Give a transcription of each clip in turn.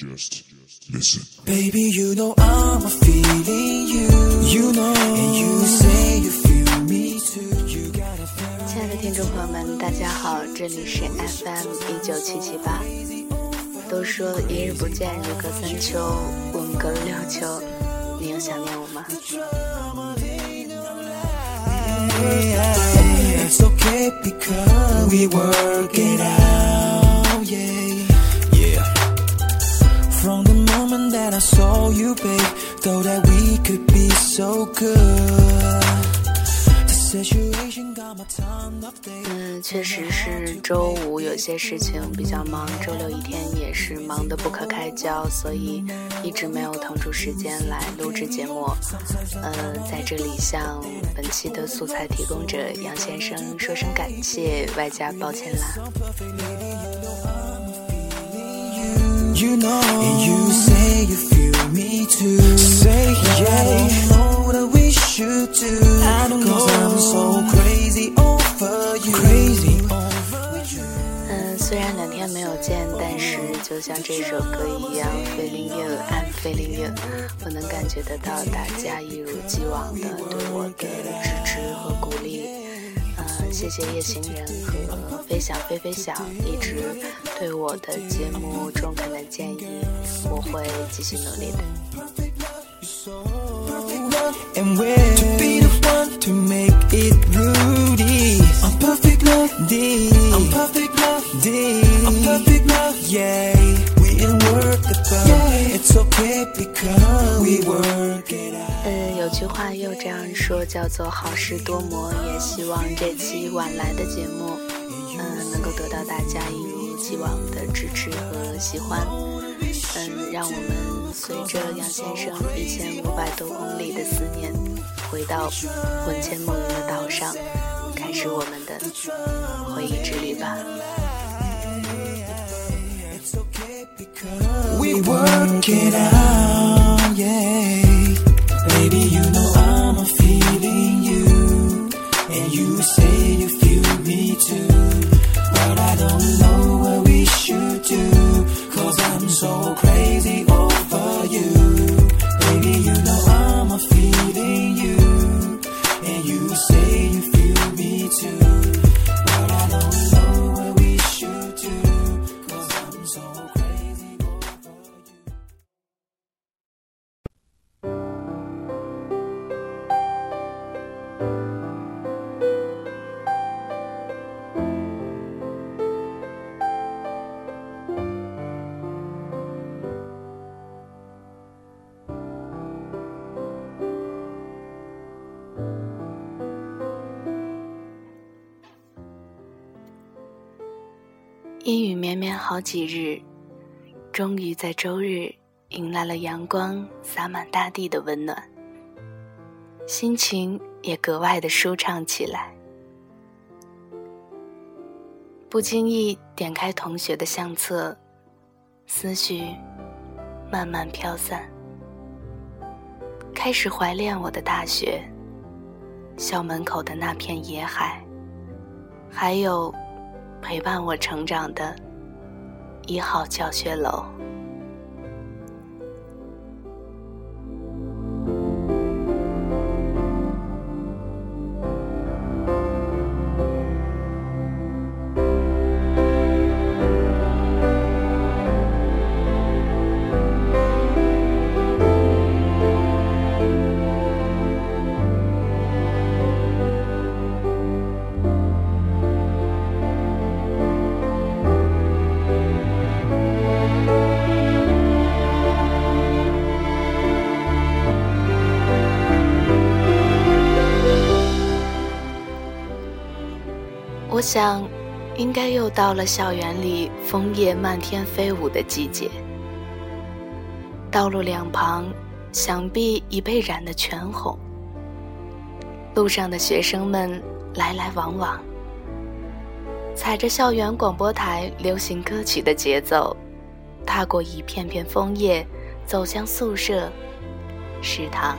Just listen. Baby, you know I'm a feeling you. You know, and you say you feel me too. You got a feeling. 亲爱的听众朋友们，大家好，这里是 FM 一九七七八。都说一日不见，如隔三秋，我们隔了六秋，你有想念我吗？Yeah, it's okay because we work it out. Saw you, babe. Though that we could be so good. The situation got my tongue off day. 嗯，确实是周五有些事情比较忙，周六一天也是忙得不可开交，所以一直没有腾出时间来录制节目。呃，在这里向本期的素材提供者杨先生说声感谢，外加抱歉啦。You know, and you say you feel me too. Say yeah, I don't know what we should do. I don't know. Cause I'm so crazy over you. Crazy over you. 嗯，虽然两天没有见，但是就像这首歌一样，Feeling You, I'm Feeling You，我能感觉得到大家一如既往的对我的支持和鼓励。嗯，谢谢夜行人和飞翔飞飞翔一直对我的节目中肯的建议，我会继续努力的。And where to be the one to make it Rudy. I'm perfect love, D. I'm perfect love, D. I'm perfect love, yeah. We ain't work it out. Yeah. It's okay because we work it out. 嗯，有句话又这样说，叫做好事多磨。也希望这期晚来的节目，嗯，能够得到大家一如既往的支持和喜欢。嗯，让我们随着杨先生一千五百多公里的思念，回到魂牵梦萦的岛上，开始我们的回忆之旅吧。We work it out, yeah. Baby, you know I'm a feeling you. And you say you feel me too. But I don't know 阴雨绵绵好几日，终于在周日迎来了阳光洒满大地的温暖，心情也格外的舒畅起来。不经意点开同学的相册，思绪慢慢飘散，开始怀念我的大学，校门口的那片野海，还有陪伴我成长的一号教学楼。我想，应该又到了校园里枫叶漫天飞舞的季节。道路两旁，想必已被染得全红。路上的学生们来来往往，踩着校园广播台流行歌曲的节奏，踏过一片片枫叶，走向宿舍、食堂。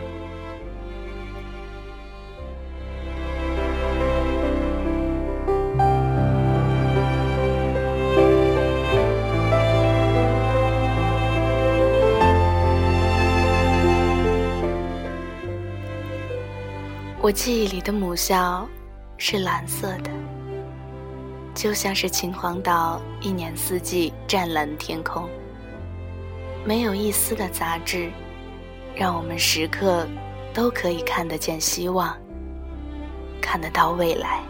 我记忆里的母校是蓝色的，就像是秦皇岛一年四季湛蓝天空，没有一丝的杂质，让我们时刻都可以看得见希望，看得到未来。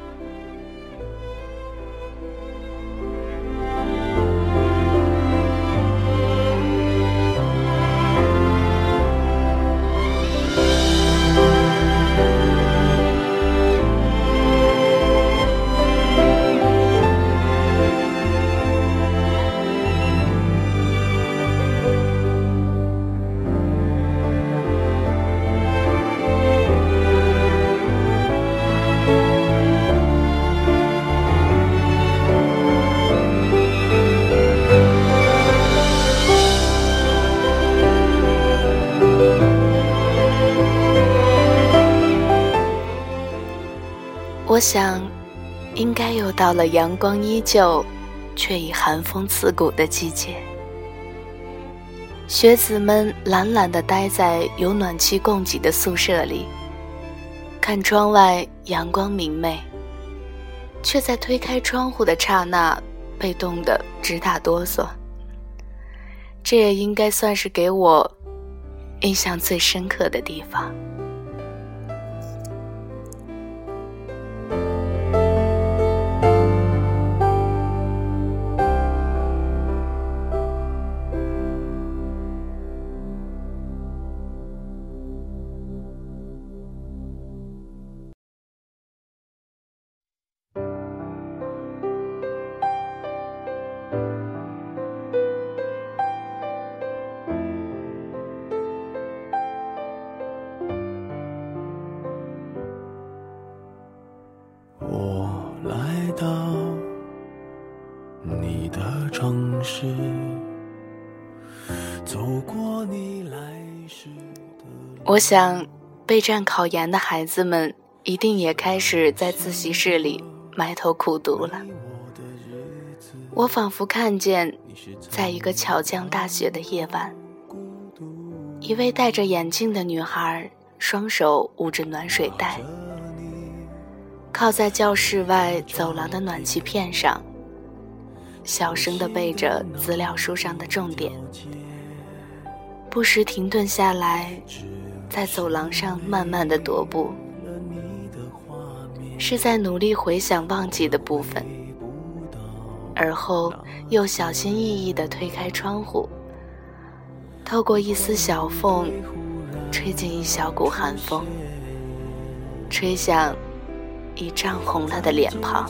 想，应该又到了阳光依旧，却已寒风刺骨的季节。学子们懒懒地待在有暖气供给的宿舍里，看窗外阳光明媚，却在推开窗户的刹那被冻得直打哆嗦。这也应该算是给我印象最深刻的地方。我想，备战考研的孩子们一定也开始在自习室里埋头苦读了。我仿佛看见，在一个巧降大雪的夜晚，一位戴着眼镜的女孩，双手捂着暖水袋，靠在教室外走廊的暖气片上，小声地背着资料书上的重点，不时停顿下来。在走廊上慢慢的踱步，是在努力回想忘记的部分，而后又小心翼翼地推开窗户，透过一丝小缝，吹进一小股寒风，吹向已涨红了的脸庞。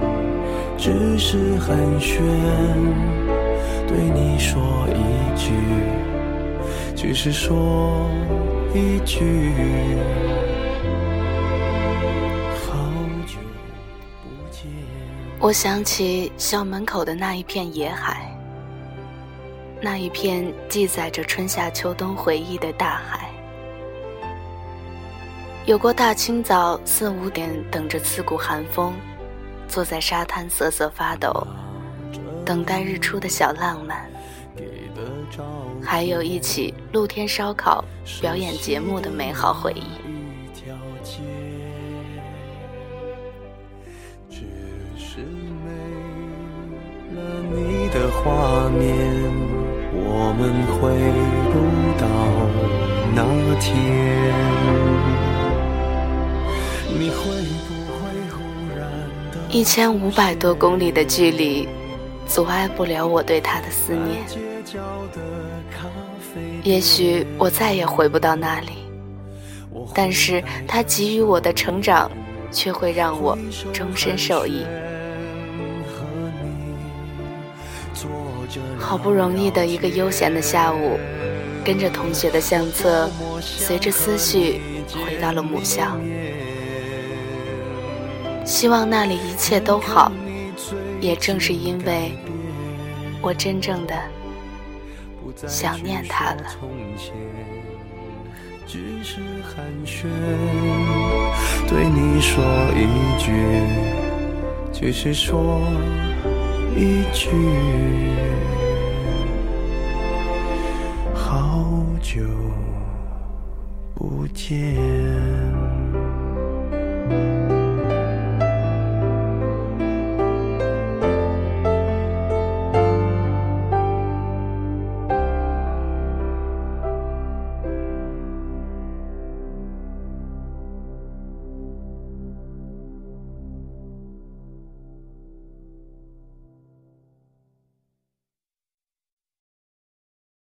只是寒暄。对你说一句，只是说一句。好久不见。我想起校门口的那一片野海，那一片记载着春夏秋冬回忆的大海。有过大清早四五点等着刺骨寒风，坐在沙滩瑟瑟发抖。等待日出的小浪漫，还有一起露天烧烤表演节目的美好回忆。只是没了你的画面，我们回不到那天。你会不？一千五百多公里的距离。阻碍不了我对他的思念。也许我再也回不到那里，但是他给予我的成长，却会让我终身受益。好不容易的一个悠闲的下午，跟着同学的相册，随着思绪回到了母校。希望那里一切都好。也正是因为我真正的想念他了。只是寒暄，对你说一句，只是说一句，好久不见。